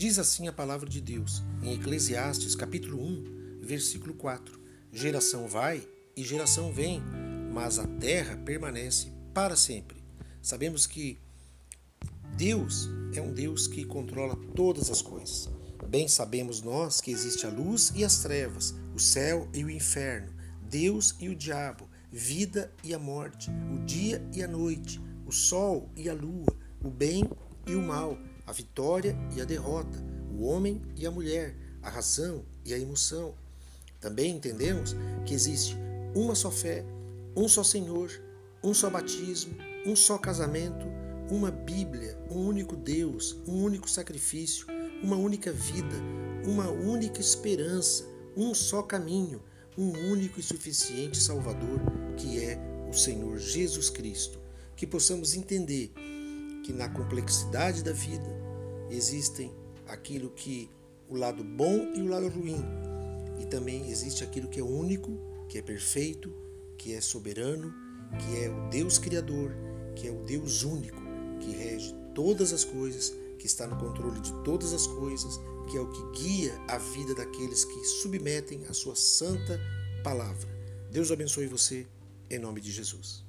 Diz assim a palavra de Deus em Eclesiastes, capítulo 1, versículo 4: Geração vai e geração vem, mas a terra permanece para sempre. Sabemos que Deus é um Deus que controla todas as coisas. Bem sabemos nós que existe a luz e as trevas, o céu e o inferno, Deus e o diabo, vida e a morte, o dia e a noite, o sol e a lua, o bem e o mal, a vitória e a derrota, o homem e a mulher, a razão e a emoção. Também entendemos que existe uma só fé, um só Senhor, um só batismo, um só casamento, uma Bíblia, um único Deus, um único sacrifício, uma única vida, uma única esperança, um só caminho, um único e suficiente Salvador, que é o Senhor Jesus Cristo. Que possamos entender que na complexidade da vida existem aquilo que o lado bom e o lado ruim, e também existe aquilo que é único, que é perfeito, que é soberano, que é o Deus Criador, que é o Deus único, que rege todas as coisas, que está no controle de todas as coisas, que é o que guia a vida daqueles que submetem a sua santa palavra. Deus abençoe você, em nome de Jesus.